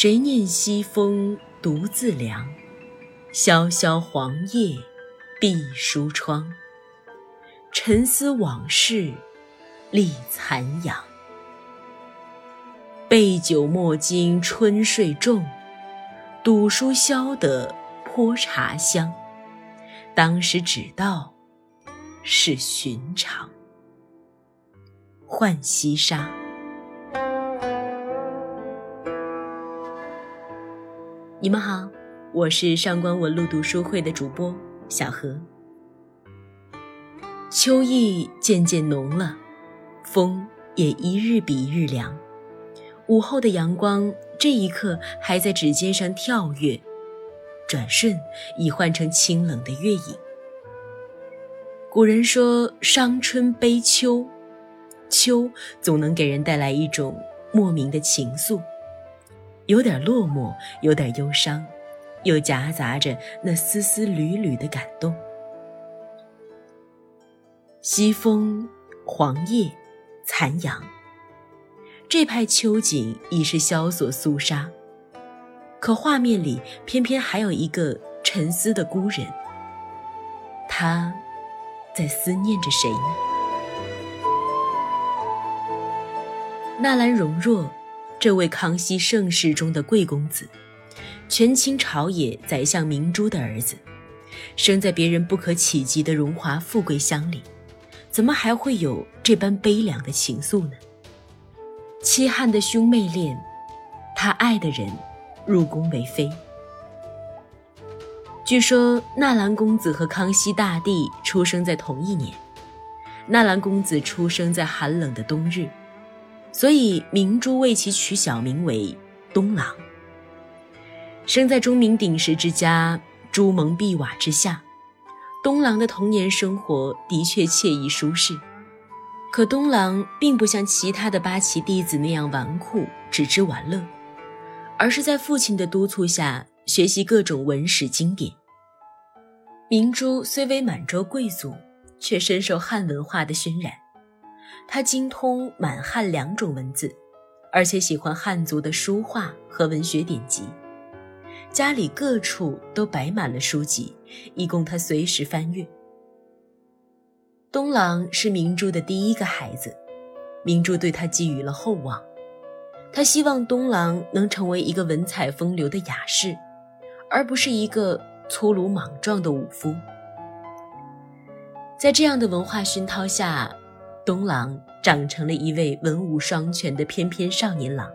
谁念西风独自凉？萧萧黄叶闭疏窗。沉思往事立残阳。杯酒莫惊春睡重，赌书消得泼茶香。当时只道是寻常。浣溪沙。你们好，我是上官文露读书会的主播小何。秋意渐渐浓了，风也一日比一日凉。午后的阳光这一刻还在指尖上跳跃，转瞬已换成清冷的月影。古人说：“伤春悲秋，秋总能给人带来一种莫名的情愫。”有点落寞，有点忧伤，又夹杂着那丝丝缕缕的感动。西风、黄叶、残阳，这派秋景已是萧索肃杀，可画面里偏偏还有一个沉思的孤人，他在思念着谁呢？纳兰容若。这位康熙盛世中的贵公子，权倾朝野宰相明珠的儿子，生在别人不可企及的荣华富贵乡里，怎么还会有这般悲凉的情愫呢？凄汉的兄妹恋，他爱的人入宫为妃。据说纳兰公子和康熙大帝出生在同一年，纳兰公子出生在寒冷的冬日。所以明珠为其取小名为东郎。生在钟鸣鼎食之家，朱蒙碧瓦之下，东郎的童年生活的确惬意舒适。可东郎并不像其他的八旗弟子那样纨绔，只知玩乐，而是在父亲的督促下学习各种文史经典。明珠虽为满洲贵族，却深受汉文化的熏染。他精通满汉两种文字，而且喜欢汉族的书画和文学典籍，家里各处都摆满了书籍，以供他随时翻阅。东郎是明珠的第一个孩子，明珠对他寄予了厚望，他希望东郎能成为一个文采风流的雅士，而不是一个粗鲁莽撞的武夫。在这样的文化熏陶下。东郎长成了一位文武双全的翩翩少年郎。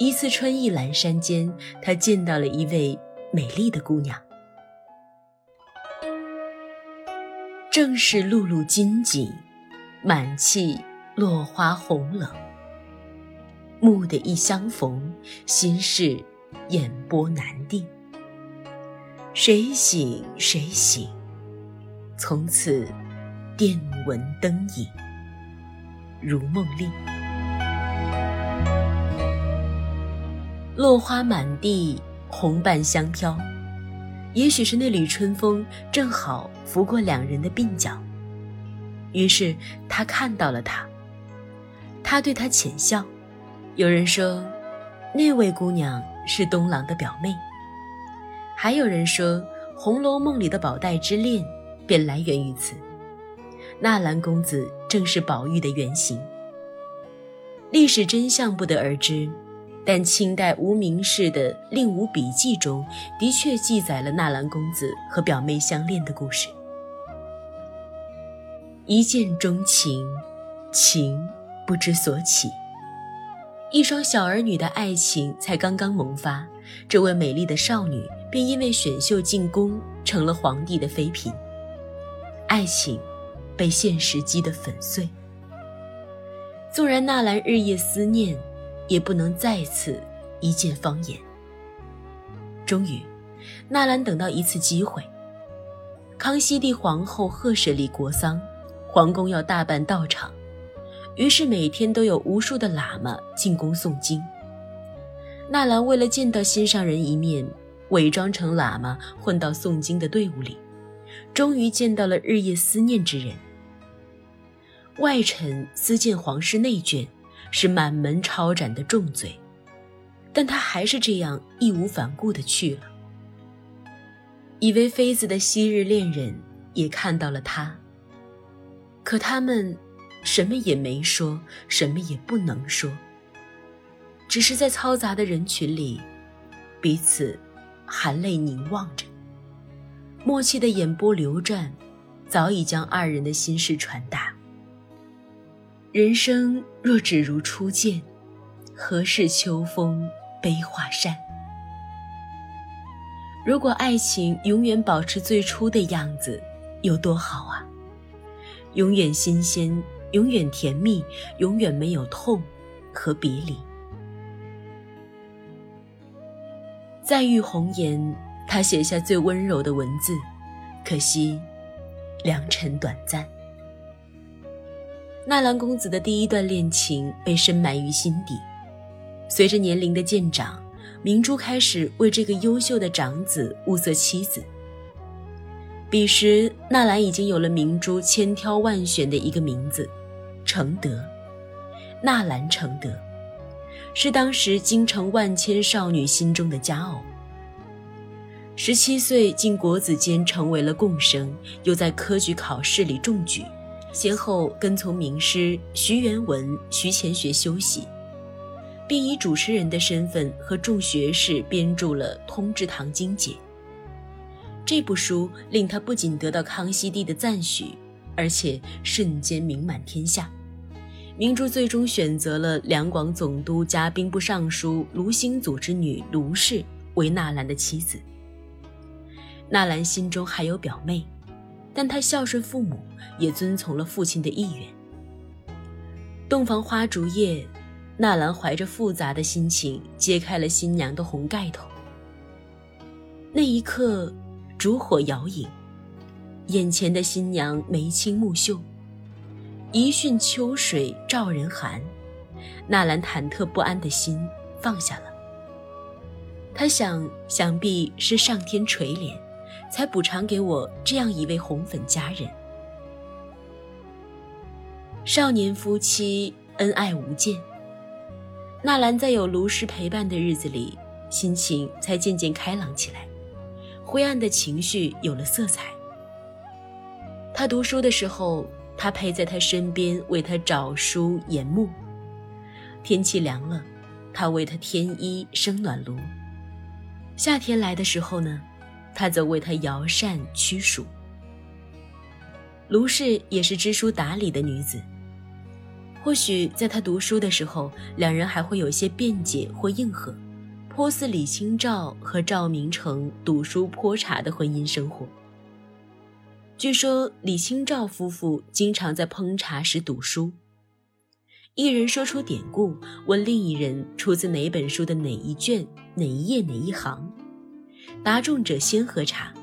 一次春意阑珊间，他见到了一位美丽的姑娘，正是露露金锦，满气落花红冷。蓦的一相逢，心事眼波难定。谁醒谁醒，从此。电蚊灯影，如梦令。落花满地，红瓣香飘。也许是那缕春风正好拂过两人的鬓角，于是他看到了她。他对她浅笑。有人说，那位姑娘是东郎的表妹。还有人说，《红楼梦》里的宝黛之恋便来源于此。纳兰公子正是宝玉的原型。历史真相不得而知，但清代无名氏的《令吾笔记》中的确记载了纳兰公子和表妹相恋的故事。一见钟情，情不知所起。一双小儿女的爱情才刚刚萌发，这位美丽的少女便因为选秀进宫，成了皇帝的妃嫔。爱情。被现实击得粉碎。纵然纳兰日夜思念，也不能再次一见方颜。终于，纳兰等到一次机会。康熙帝皇后贺舍里国丧，皇宫要大办道场，于是每天都有无数的喇嘛进宫诵经。纳兰为了见到心上人一面，伪装成喇嘛混到诵经的队伍里，终于见到了日夜思念之人。外臣私见皇室内眷，是满门抄斩的重罪，但他还是这样义无反顾地去了。以为妃子的昔日恋人也看到了他，可他们什么也没说，什么也不能说，只是在嘈杂的人群里，彼此含泪凝望着，默契的眼波流转，早已将二人的心事传达。人生若只如初见，何事秋风悲画扇？如果爱情永远保持最初的样子，有多好啊！永远新鲜，永远甜蜜，永远没有痛和别离。再遇红颜，他写下最温柔的文字，可惜良辰短暂。纳兰公子的第一段恋情被深埋于心底，随着年龄的渐长。明珠开始为这个优秀的长子物色妻子。彼时，纳兰已经有了明珠千挑万选的一个名字——承德。纳兰承德，是当时京城万千少女心中的佳偶。十七岁进国子监，成为了贡生，又在科举考试里中举，先后跟从名师徐元文、徐乾学修习。并以主持人的身份和众学士编著了《通志堂经解》。这部书令他不仅得到康熙帝的赞许，而且瞬间名满天下。明珠最终选择了两广总督加兵部尚书卢兴祖之女卢氏为纳兰的妻子。纳兰心中还有表妹，但他孝顺父母，也遵从了父亲的意愿。洞房花烛夜。纳兰怀着复杂的心情揭开了新娘的红盖头。那一刻，烛火摇影，眼前的新娘眉清目秀，一瞬秋水照人寒。纳兰忐忑不安的心放下了。他想，想必是上天垂怜，才补偿给我这样一位红粉佳人。少年夫妻恩爱无间。纳兰在有卢氏陪伴的日子里，心情才渐渐开朗起来，灰暗的情绪有了色彩。他读书的时候，他陪在他身边为他找书研墨；天气凉了，他为他添衣生暖炉；夏天来的时候呢，他则为他摇扇驱暑。卢氏也是知书达理的女子。或许在他读书的时候，两人还会有些辩解或应和，颇似李清照和赵明诚赌书泼茶的婚姻生活。据说李清照夫妇经常在烹茶时赌书，一人说出典故，问另一人出自哪本书的哪一卷、哪一页、哪一行，答中者先喝茶。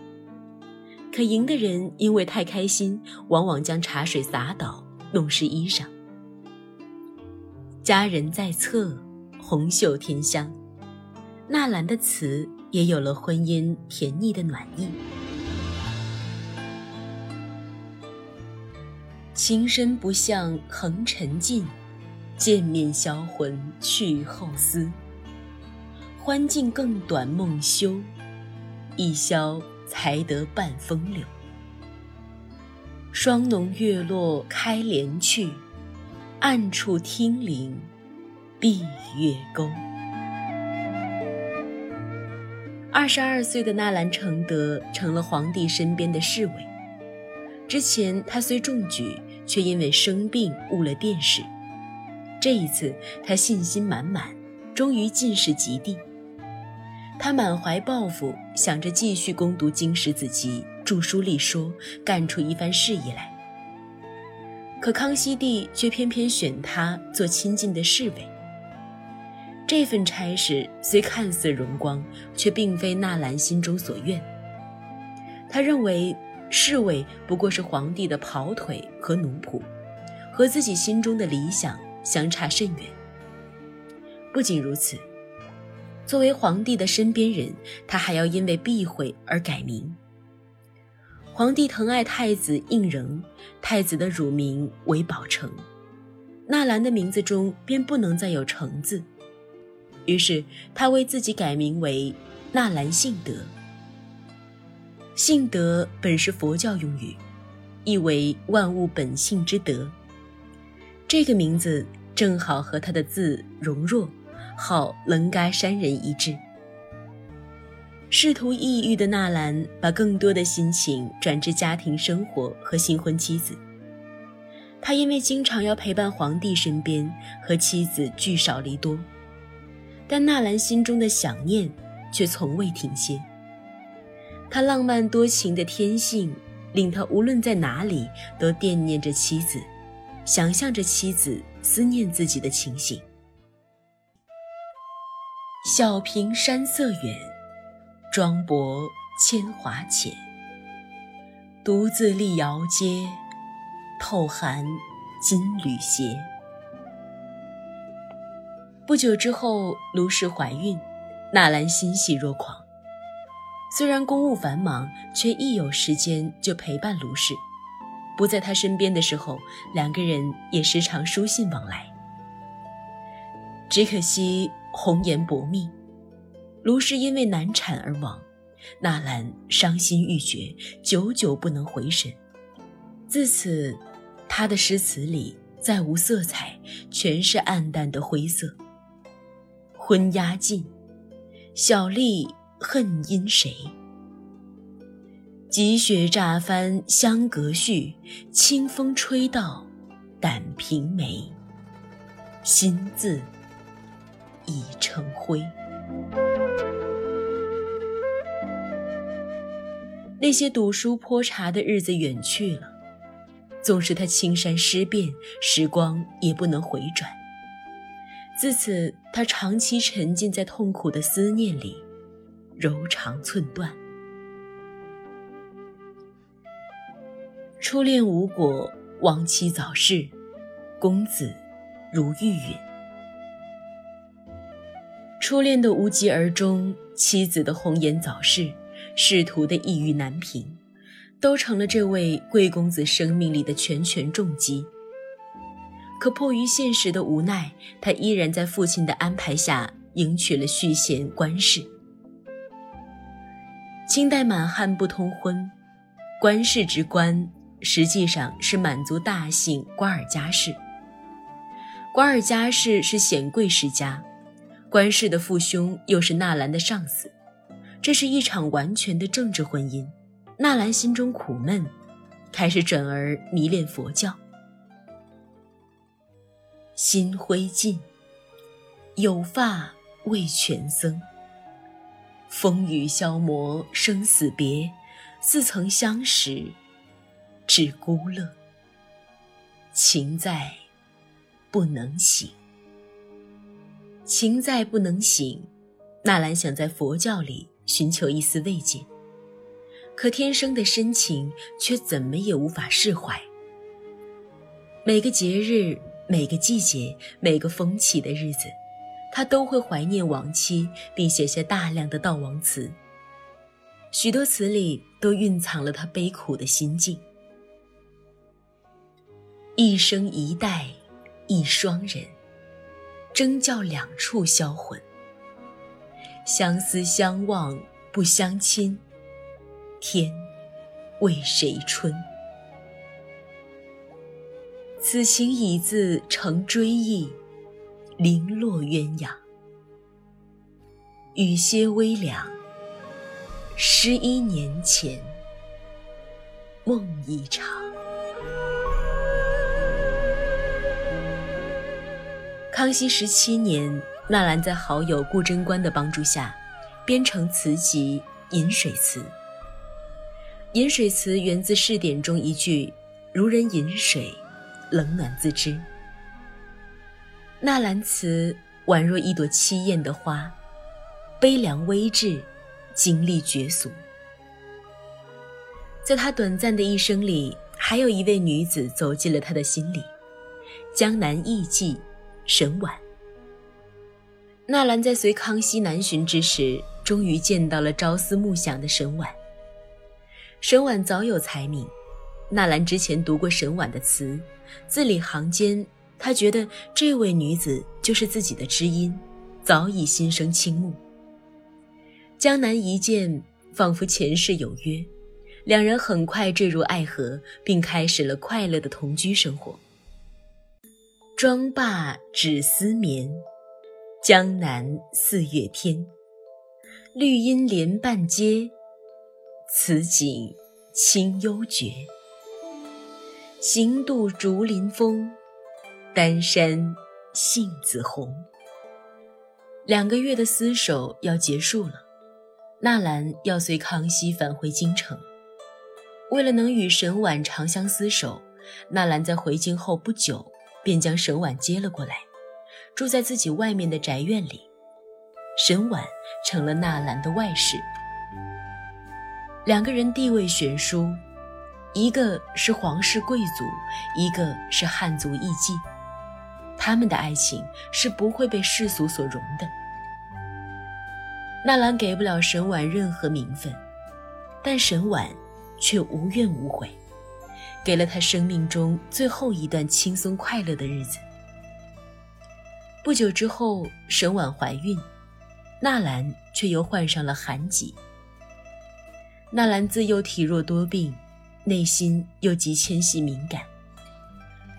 可赢的人因为太开心，往往将茶水洒倒，弄湿衣裳。佳人在侧，红袖添香。纳兰的词也有了婚姻甜腻的暖意。情深不向横尘尽，见面销魂去后思。欢尽更短梦休，一宵才得半风流。霜浓月落开帘去。暗处听铃，闭月钩。二十二岁的纳兰承德成了皇帝身边的侍卫。之前他虽中举，却因为生病误了殿试。这一次他信心满满，终于进士及第。他满怀抱负，想着继续攻读经史子集，著书立说，干出一番事业来。可康熙帝却偏偏选他做亲近的侍卫。这份差事虽看似荣光，却并非纳兰心中所愿。他认为侍卫不过是皇帝的跑腿和奴仆，和自己心中的理想相差甚远。不仅如此，作为皇帝的身边人，他还要因为避讳而改名。皇帝疼爱太子胤禛，太子的乳名为宝成，纳兰的名字中便不能再有“成”字。于是他为自己改名为纳兰性德。性德本是佛教用语，意为万物本性之德。这个名字正好和他的字容若、号棱嘎山人一致。试图抑郁的纳兰，把更多的心情转至家庭生活和新婚妻子。他因为经常要陪伴皇帝身边，和妻子聚少离多，但纳兰心中的想念却从未停歇。他浪漫多情的天性，令他无论在哪里都惦念着妻子，想象着妻子思念自己的情形。小屏山色远，庄泊千华浅。独自立瑶阶，透寒金缕鞋。不久之后，卢氏怀孕，纳兰欣喜若狂。虽然公务繁忙，却一有时间就陪伴卢氏。不在他身边的时候，两个人也时常书信往来。只可惜红颜薄命，卢氏因为难产而亡，纳兰伤心欲绝，久久不能回神。自此，他的诗词里再无色彩，全是暗淡的灰色。昏鸦尽，小丽。恨因谁？积雪乍翻香阁絮，清风吹到胆平眉。心字已成灰。那些读书泼茶的日子远去了，纵使他青山诗变，时光也不能回转。自此，他长期沉浸在痛苦的思念里。柔肠寸断，初恋无果，亡妻早逝，公子如玉允。初恋的无疾而终，妻子的红颜早逝，仕途的抑郁难平，都成了这位贵公子生命里的拳拳重击。可迫于现实的无奈，他依然在父亲的安排下迎娶了续弦官氏。清代满汉不通婚，官氏之官实际上是满族大姓瓜尔佳氏。瓜尔佳氏是显贵世家，关氏的父兄又是纳兰的上司，这是一场完全的政治婚姻。纳兰心中苦闷，开始转而迷恋佛教。心灰烬，有发为全僧。风雨消磨生死别，似曾相识，只孤乐。情在，不能醒。情在不能醒，纳兰想在佛教里寻求一丝慰藉，可天生的深情却怎么也无法释怀。每个节日，每个季节，每个风起的日子。他都会怀念亡妻，并写下大量的悼亡词。许多词里都蕴藏了他悲苦的心境。一生一代一双人，争教两处销魂。相思相望不相亲，天为谁春？此情已自成追忆。零落鸳鸯，雨歇微凉。十一年前，梦一场。康熙十七年，纳兰在好友顾贞观的帮助下，编成词集《饮水词》。《饮水词》源自试点中一句：“如人饮水，冷暖自知。”纳兰词宛若一朵凄艳的花，悲凉微滞，经历绝俗。在他短暂的一生里，还有一位女子走进了他的心里——江南艺妓沈婉。纳兰在随康熙南巡之时，终于见到了朝思暮想的沈婉。沈婉早有才名，纳兰之前读过沈婉的词，字里行间。他觉得这位女子就是自己的知音，早已心生倾慕。江南一见，仿佛前世有约，两人很快坠入爱河，并开始了快乐的同居生活。妆罢只思眠，江南四月天。绿阴连半街，此景清幽绝。行度竹林风，丹山杏子红。两个月的厮守要结束了，纳兰要随康熙返回京城。为了能与沈婉长相厮守，纳兰在回京后不久便将沈婉接了过来，住在自己外面的宅院里。沈婉成了纳兰的外室，两个人地位悬殊，一个是皇室贵族，一个是汉族艺妓，他们的爱情是不会被世俗所容的。纳兰给不了沈婉任何名分，但沈婉却无怨无悔，给了他生命中最后一段轻松快乐的日子。不久之后，沈婉怀孕。纳兰却又患上了寒疾。纳兰自幼体弱多病，内心又极纤细敏感。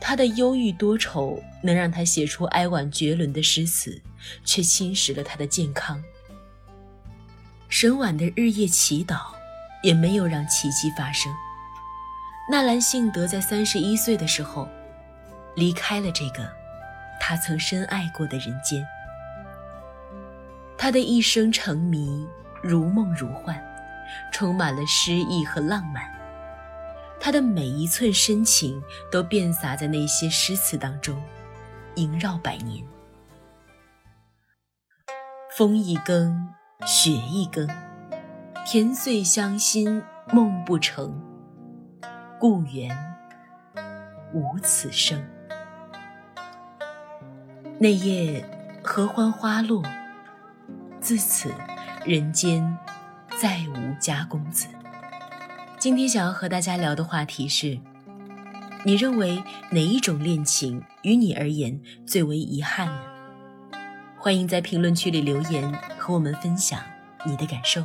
他的忧郁多愁能让他写出哀婉绝伦的诗词，却侵蚀了他的健康。沈婉的日夜祈祷，也没有让奇迹发生。纳兰性德在三十一岁的时候，离开了这个他曾深爱过的人间。他的一生沉迷，如梦如幻，充满了诗意和浪漫。他的每一寸深情都遍洒在那些诗词当中，萦绕百年。风一更，雪一更，甜碎乡心梦不成，故园无此声。那夜合欢花落。自此，人间再无佳公子。今天想要和大家聊的话题是：你认为哪一种恋情于你而言最为遗憾呢？欢迎在评论区里留言，和我们分享你的感受。